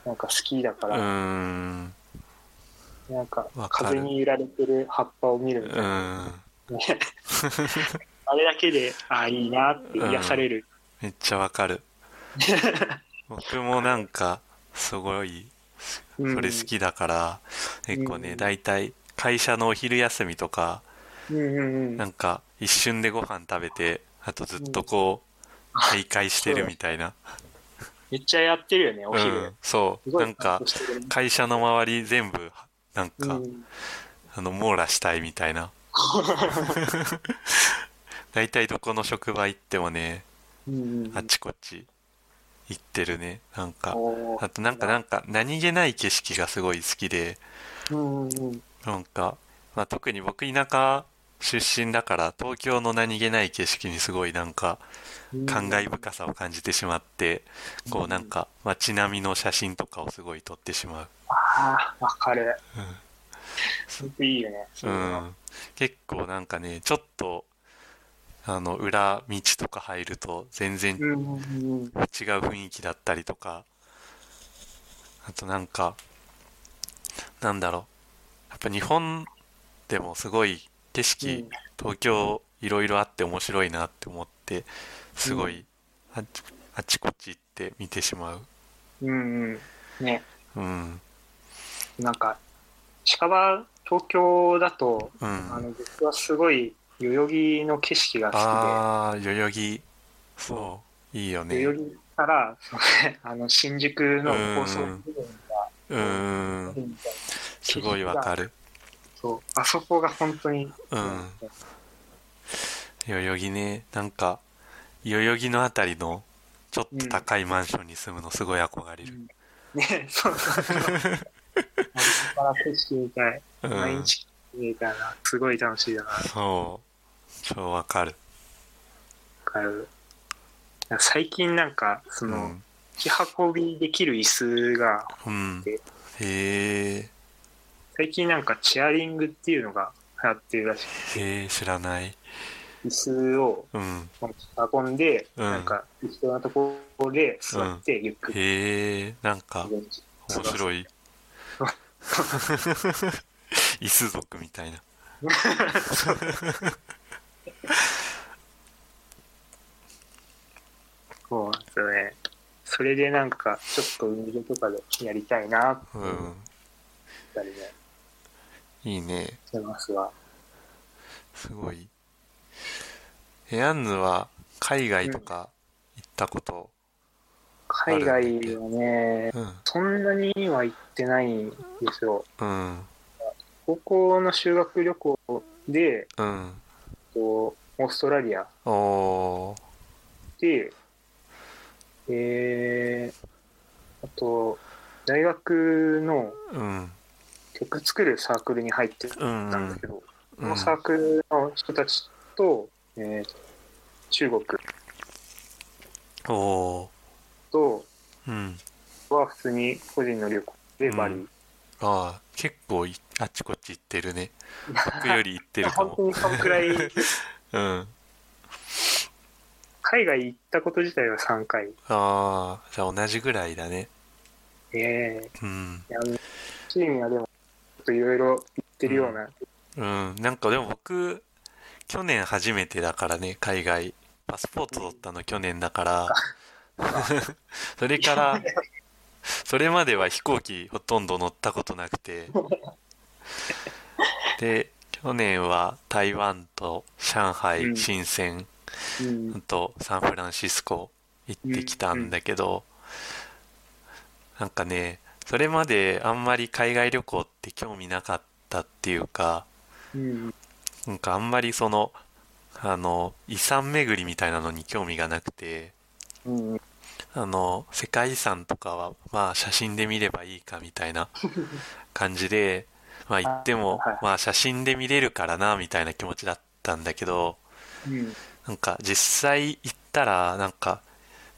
なんか好きだかうら、ん。なんか風に揺られてる葉っぱを見るみたういな、ん。ね。あれだけで、ああ、いいなって癒される。めっちゃわかる。僕もなんかすごいうんそれ好きだから結構ねうん。だいたい会社のお昼休みとかうんうんうん。なんか一瞬でご飯食べてあとずっとこう徘徊してるみたいな。めっちゃやってるよね、おう昼。んそう。なんか会社の周り全部なんか、うん。あの網羅したいみたいな。大体どこの職場行ってもねうんうんあちこち行ってるねなんか。あとなんかなんか何気ない景色がすごい好きで。うんうんうん。なんか、まあ、特に僕田舎出身だから東京の何気ない景色にすごいなんかうん感慨深さを感じてしまってこうなんか街並みの写真とかをすごい撮ってしまうああ、わかる。すごくいいよね。う、ん、結構なんかねちょっとあの裏道とか入ると全然うんうんうん。違う雰囲気だったりとかあとなんかなんだろうやっぱ日本でもすごい景色、東京いろいろあって面白いなって思ってすごいあっちあちこち行って見てしまう。うんうん。ね、うん。なんか、近場、東京だと、うん。あの、僕はすごい、代々木の景色が好ああ代々木。そういいよきで、ね。代々木から、そうね、あの、新宿の高速部分がうーん。すごいわかるそう、あそこが本当に、うん。代々木ねなんか代々木のあたりのちょっと高いマンションに住むのすごい憧れる、ね、そうそうそう。あそこから景色みたい。うん毎日みたいな、すごい楽しいだな。そう。超わかる。かる。最近なんかその、うん、持ち運びできる椅子がうん、でへえ最近なんかチェアリングっていうのが流行ってるらしい。へえ知らない。椅子を運んで、うん。なんか一緒なところで座ってゆっくり。へえなんか面白い。椅子族みたいな。そうなんですよね。それでなんかちょっと海辺とかでやりたいなってうんたりね、いいね。してますわ。すごい。エアンヌは海外とか行ったこと海外はねうん。そんなには行ってないんですよ。うん。高校の修学旅行でうん。とオーストラリア。で、えー、あと、大学のうん曲作るサークルに入ってたうんんだけど、うそのんサークルの人たちと、えー中国とうん。は普通に個人の旅行でバリ。うん。ああ結構いあっちこっち行ってるね。僕より行ってるかも。本当にそのくらい、うん。海外行ったこと自体は3回。ああじゃあ同じぐらいだね。えうん。ー、いやチームはでも、といろいろ行ってるような、うん。なんかでも僕去年初めてだからね海外。パスポート取ったの去年だから。それからそれまでは飛行機ほとんど乗ったことなくて。で去年は台湾と上う海ん。深セン。うん、とサンフランシスコ行ってきたんだけど、なんかねそれまであんまり海外旅行って興味なかったっていうかうん、なんかあんまりそのあの遺産巡りみたいなのに興味がなくてうん、あの世界遺産とかはまあ写真で見ればいいかみたいな感じでまあ行ってもまあ写真で見れるからなみたいな気持ちだったんだけどうん、なんか実際行ったらなんか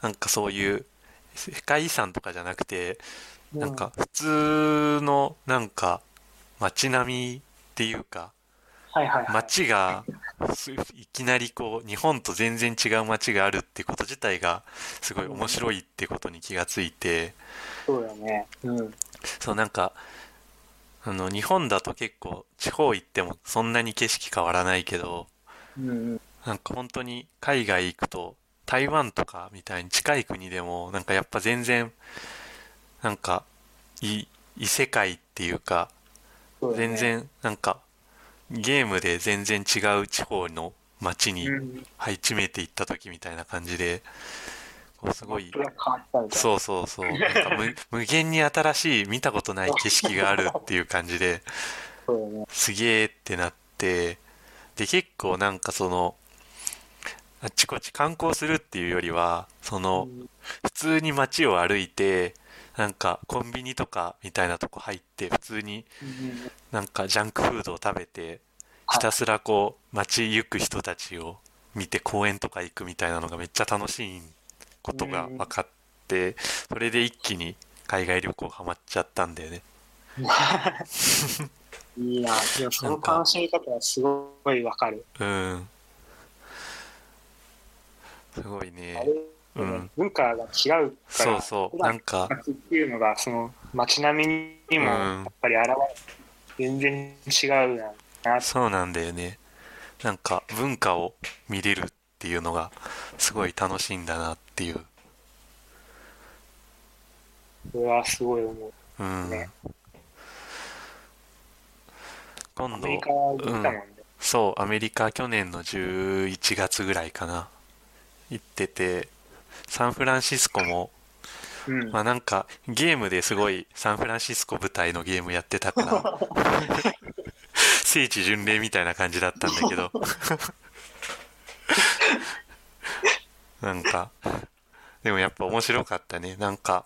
なんかそういう世界遺産とかじゃなくてなんか普通のなんか街並みっていうかはいはいはい。街がすいきなりこう日本と全然違う街があるってこと自体がすごい面白いってことに気がついてそうだね。うん。そうなんかあの日本だと結構地方行ってもそんなに景色変わらないけどうんなんか本当に海外行くと台湾とかみたいに近い国でもなんかやっぱ全然なんかい異世界っていうか全然なんかゲームで全然違う地方の街にうん、配置めていった時みたいな感じでこうすごいそうそうそう。なんか無 無限に新しい見たことない景色があるっていう感じで。すげーってなってで結構なんかそのあっちこっち観光するっていうよりはそのうん。普通に街を歩いてなんかコンビニとかみたいなとこ入って普通にうんなんかジャンクフードを食べてひたすらこう街行く人たちを見て公園とか行くみたいなのがめっちゃ楽しいことが分かってそれで一気に海外旅行ハマっちゃったんだよねいいな。でもその楽しみ方はすごいわかる。うんすごいねうん。文化が違うから、そうそう。なんか街っていうのが、その街並みにもうん。やっぱり現れて、全然違うな。そうなんだよね。なんか文化を見れるっていうのがすごい楽しいんだなっていう。それはすごい思う。うん。ね今度アメリカ行ったもんね。そうアメリカ去年の11月ぐらいかな。行っててサンフランシスコもうん。まあなんかゲームですごいサンフランシスコ舞台のゲームやってたから聖地巡礼みたいな感じだったんだけど。なんかでもやっぱ面白かったね。なんか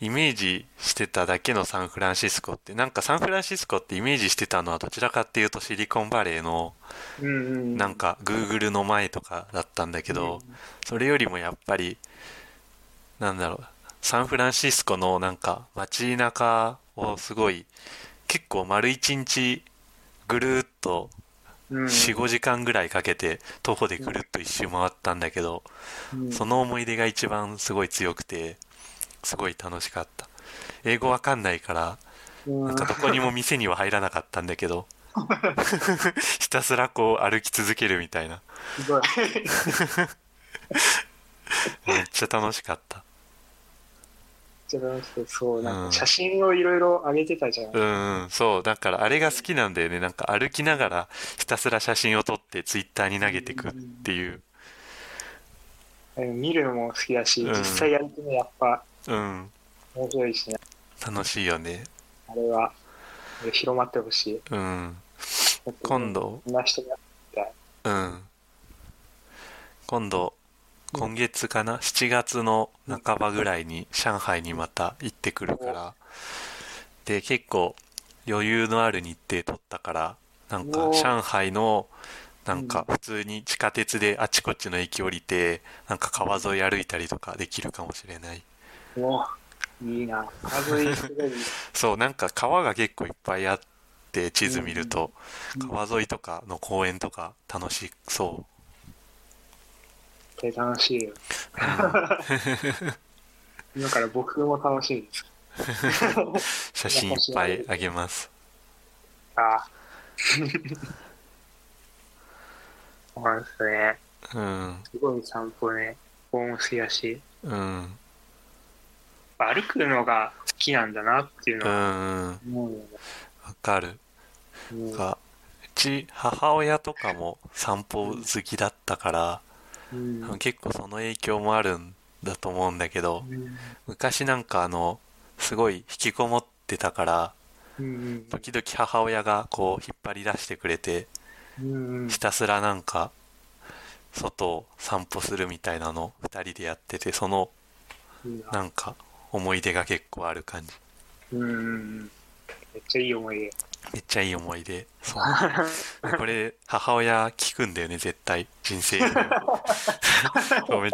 イメージしてただけのサンフランシスコってなんかサンフランシスコってイメージしてたのはどちらかっていうとシリコンバレーのうんうん。なんか Google の前とかだったんだけど、それよりもやっぱりなんだろうサンフランシスコのなんか街中をすごい結構丸一日ぐるーっとうん、45時間ぐらいかけて徒歩でぐるっと一周回ったんだけどうん。その思い出が一番すごい強くてすごい楽しかった。英語わかんないからうん。なんかどこにも店には入らなかったんだけど ひたすらこう歩き続けるみたいな。めっちゃ楽しかった。じゃなくてそう、なんうん。か写真をいろいろ上げてたじゃん。うんうんそうだからあれが好きなんだよね。なんか歩きながらひたすら写真を撮ってツイッターに投げてくっていう。うん。見るのも好きだし、うん。実際やるとね、やっぱうん。面白いしね。楽しいよね。あれは、広まってほしい。うん。今度。こんな人が、うん。今度今月かな？7月の半ばぐらいに上海にまた行ってくるから。で結構余裕のある日程取ったからなんか上海のなんか普通に地下鉄であちこちの駅降りてなんか川沿い歩いたりとかできるかもしれないもう、いいな。そうなんか川が結構いっぱいあって地図見るとうん川沿いとかの公園とか楽しそ楽しいよ。今から僕も楽しいです。写真いっぱいあげますあ そうですね。うんすごい散歩ね。僕も好きだし、うん歩くのが好きなんだなっていううのはうよね。わかる。うん。がうち母親とかも散歩好きだったからうん。結構その影響もあるんだと思うんだけどうん昔なんかあのすごい引きこもってたからうん時々母親がこう引っ張り出してくれてうんひたすらなんか外を散歩するみたいなの2人でやっててそのうんなんか思い出が結構ある感じ。うん。うん。めっちゃいい思い出。めっちゃいい思い出。そう。これ母親聞くんだよね絶対。人生 めっ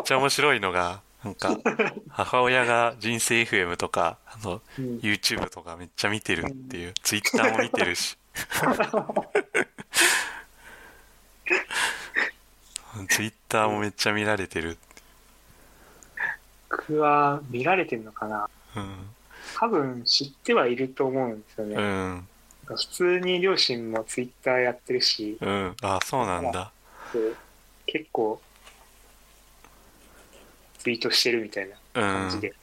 ちゃ面白いのがなんか母親が人生 FM とかあのうん。YouTube とかめっちゃ見てるっていう。Twitter も見てるし。Twitter もめっちゃ見られてる僕は見られてるのかな？うん多分知ってはいると思うんですよね。うなん普通に両親もツイッターやってるし、うん。あそうなんだ。で結構ツイートしてるみたいなうん感じで。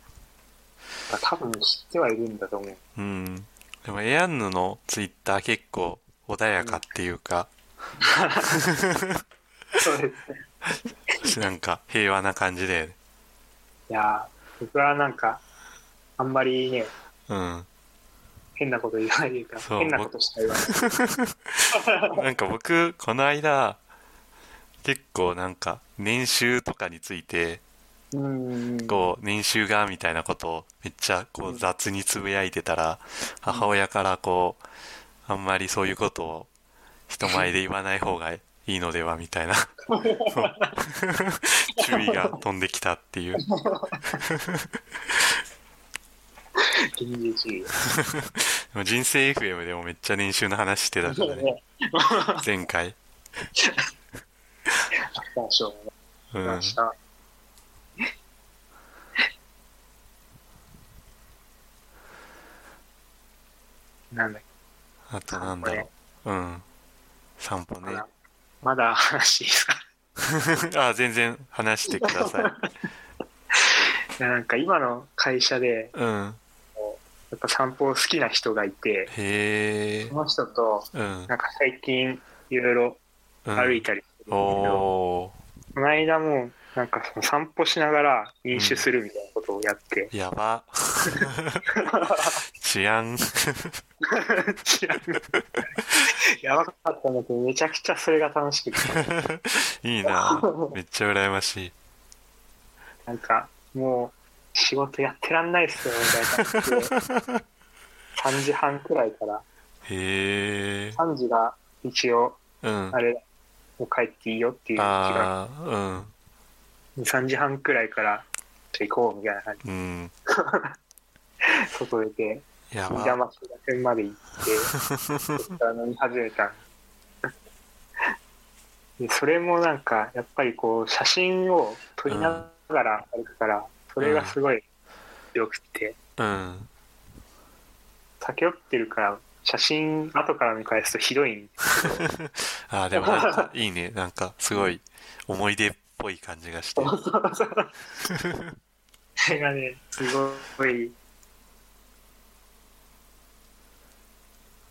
だから多分知ってはいるんだと思う。うん。でもエアンヌの Twitter 結構穏やかっていうか。そうですね。なんか平和な感じだよねいやー僕はなんか、あんまりね、うん。変なこと言わないというか、変なことしか言わな んか僕この間結構なんか年収とかについてうん。こう年収がみたいなことをめっちゃこう雑につぶやいてたら母親からこうあんまりそういうことを人前で言わない方がいいのではみたいな。注意が飛んできたっていう。人生 FM でもめっちゃ年収の話してたからね。前回。うん。なんだっあとなんだろう。うん。散歩ね。まだ話いいですか？あ全然話してください。いやなんか今の会社で、うん。やっぱ散歩好きな人がいて、その人と、うん。なんか最近いろいろうん歩いたりするんだけど、おこの間もなんかその散歩しながら飲酒するみたいなことをやって、ーやば。治安。知らんやばかったんだけどめちゃくちゃそれが楽しくて。いいな。めっちゃ羨ましい。なんかもう仕事やってらんないっすよみたいな感じで。3時半くらいから。へえ。3時が一応うん。あれだ。もう帰っていいよっていう時間うん3時半くらいからじゃあ行こうみたいな感じ。うん。で 外出てや飯田ば町田線まで行ってそこから飲み始めた。でそれもなんかやっぱりこう写真を撮りながら歩くから、それがすごい良くて。うん。酒酔ってるから写真後から見返すとひどいんですけど。あーでもいいね。なんかすごい思い出っぽい感じがして。それがねすごい。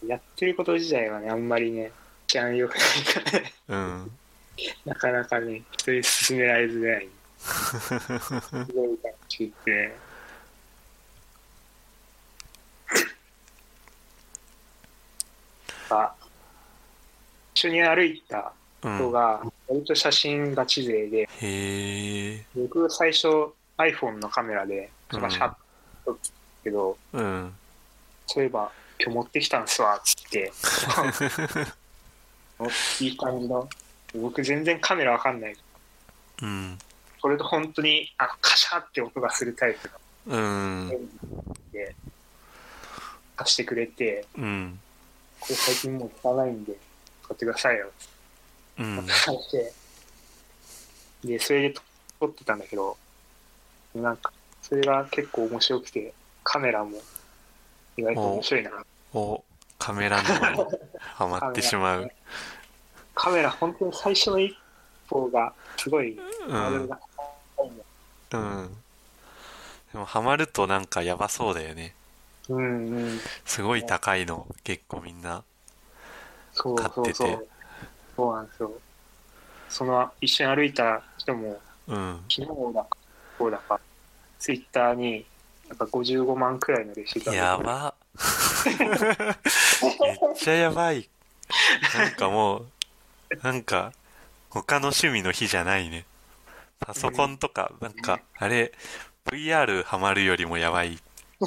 やってること自体はねあんまりね治安良くないからね。うん。なかなかね人に勧められづらい。すごい楽しくてねあ一緒に歩いた。うん人が割と写真ガチ勢で、へえ僕最初 iPhone のカメラでうんバシャッと撮ったけど、うん。そういえば今日持ってきたんすわっつって いい感じの僕全然カメラわかんない。うん。それと本当にあのカシャって音がするタイプうん。で貸してくれてうん。これ最近もう使わないんで使ってくださいようん。でそれで撮ってたんだけどなんかそれが結構面白くてカメラも意外と面白いな。お。カメラ沼にハマってしまう。カメラ本当に最初の一歩がすごいハードルが高いんだうん。でもハマるとなんかやばそうだよね。うんうん。すごい高いの結構みんな。買っててそう。そうそうなんですよ。その一緒に歩いた人もうん。昨日だか今日だかツイッターになんか55万くらいのレシートやば。めっちゃやばい。なんかもうなんか他の趣味の日じゃないね。パソコンとかなんかあれ VR ハマるよりもやばい。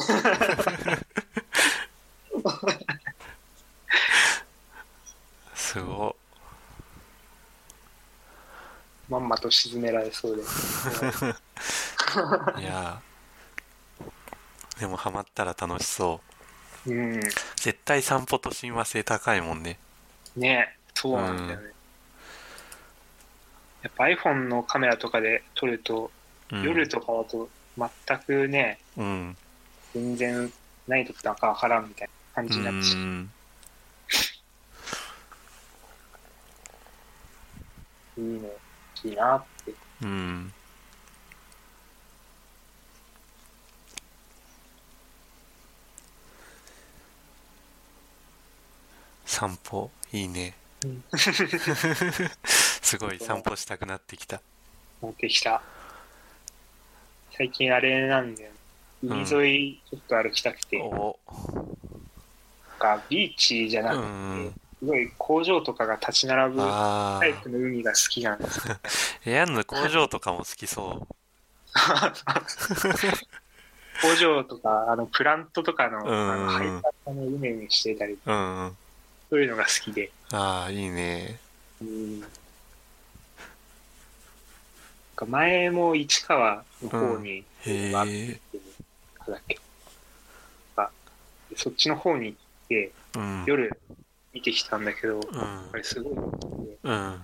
すごまんまと沈められそうで。い いや。ーでもハマったら楽しそう。うん。絶対散歩と親和性高いもんね。ねそうなんだよね、やっぱ iPhone のカメラとかで撮ると、うん。夜とかだと全くねうん。全然何撮ったかわからんみたいな感じになってし。まううん。いいねいいなって。うん。散歩いいね。うん。すごい散歩したくなってきた。持ってきた。最近あれなんだよね。海沿いちょっと歩きたくて、なんおかビーチじゃなうくて、んすごい工場とかが立ち並ぶあタイプの海が好きなんです。よ。あエアンヌ工場とかも好きそ工場とか、あの、プラントとかの、ん。あの、配達のうねうねしてたり、ううんうん。そういうのが好きで。ああいいね。うん。前も市川の方に、へあっだっけあそっちの方に行って、うん。夜見てきたんだけど、やっうんぱりすごいう。ん。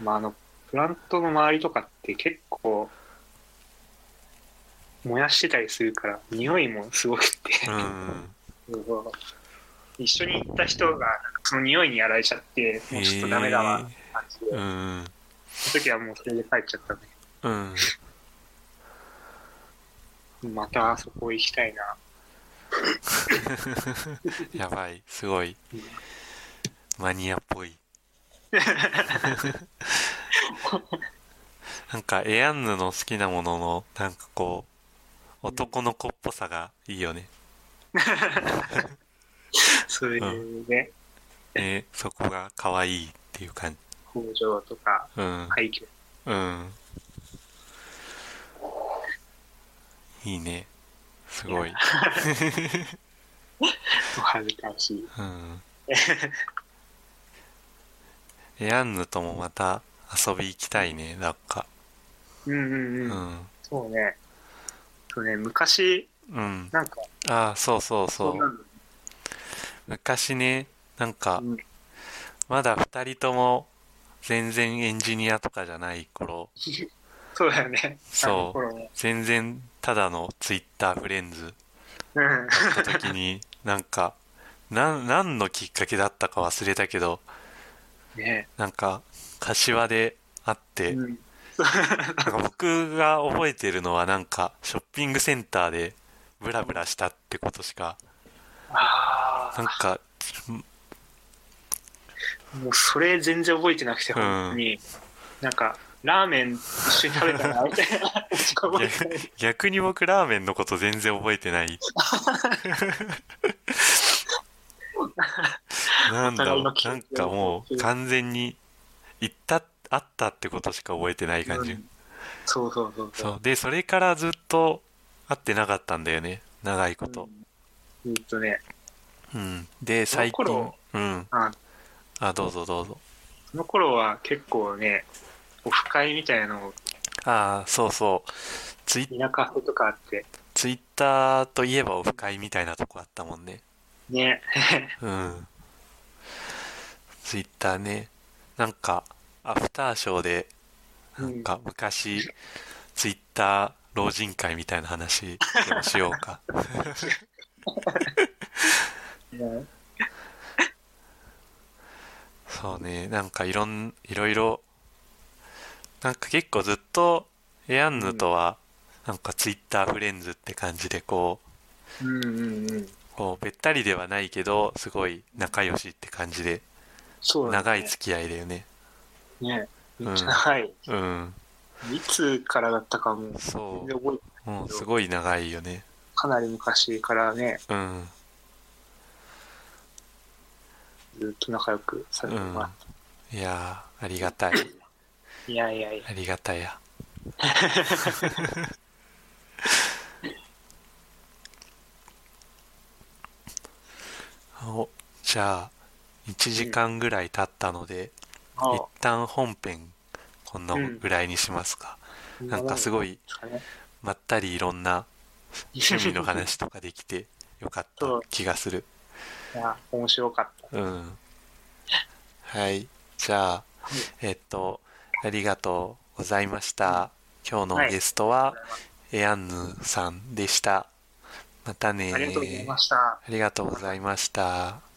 まあ、あの、プラントの周りとかって結構、燃やしてたりするから、匂いもすごくて、うん。一緒に行った人が、その匂いにやられちゃって、もうちょっとダメだわって感じで、うんその時はもうそれで帰っちゃったんだけうん。ど、またそこ行きたいな。やばい。すごい。マニアっぽい。なんかエアンヌの好きなもののなんかこう男の子っぽさがいいよね。そういうね、ねそこが可愛いっていう感じ。工場とかうん。うん。いいねすごい。お 恥ずかしい。うん。エアンヌともまた遊び行きたいねなんか。うんうんううん。んそうね。そうね、昔、うん。なんか、ああそうそうそう。そんなの昔ねなんかうん。まだ2人とも全然エンジニアとかじゃない頃 そうだよね。そう。全然ただのツイッターフレンズうん。だった時になんかなん何のきっかけだったか忘れたけどねなんか柏で会って、うん。なんか僕が覚えてるのはなんかショッピングセンターでブラブラしたってことしかあなんかあ、もうそれ全然覚えてなくて、うん本当に。なんか、ラーメン一緒に食べたな、みたいな。逆に僕ラーメンのこと全然覚えてない。なんだろうなんかもう完全に行ったあったってことしか覚えてない感じ、うん。そうそうそうそう。でそれからずっと会ってなかったんだよね。長いこと。うん。ずっとね、うん、で最近。うん。あ。あどうぞどうぞ。その頃は結構ね、オフ会みたいなのをああそうそう。ツイ田舎フェとかあって、ツイッターといえばオフ会みたいなとこあったもんね。ね。うん。ツイッターね。なんかアフターショーでなんか昔ツイッター老人会みたいな話でもしようか。ね。そうね。なんかいろんいろいろなんか結構ずっとエアンヌとはなんかツイッターフレンズって感じでこううんうんうん。こうべったりではないけどすごい仲良しって感じでそう長い付き合いだよね。ね。ん。めっちゃ長い。うん。いつからだったかも、そ全然覚えてうもうすごい長いよね。かなり昔からね、うん。ずっと仲良くされてうん。まいやーありがたい。す。いやいやいや。ありがたや。おじゃあ1時間ぐらい経ったので、あ一旦本編こんなぐらいにしますか、なんかすごい。まったりいろんな趣味の話とかできて よかった気がする。いや、面白かった。うん。はい。じゃあえっとありがとうございました。今日のゲストは、エアンヌさんでした。またねありがとうございました。ありがとうございました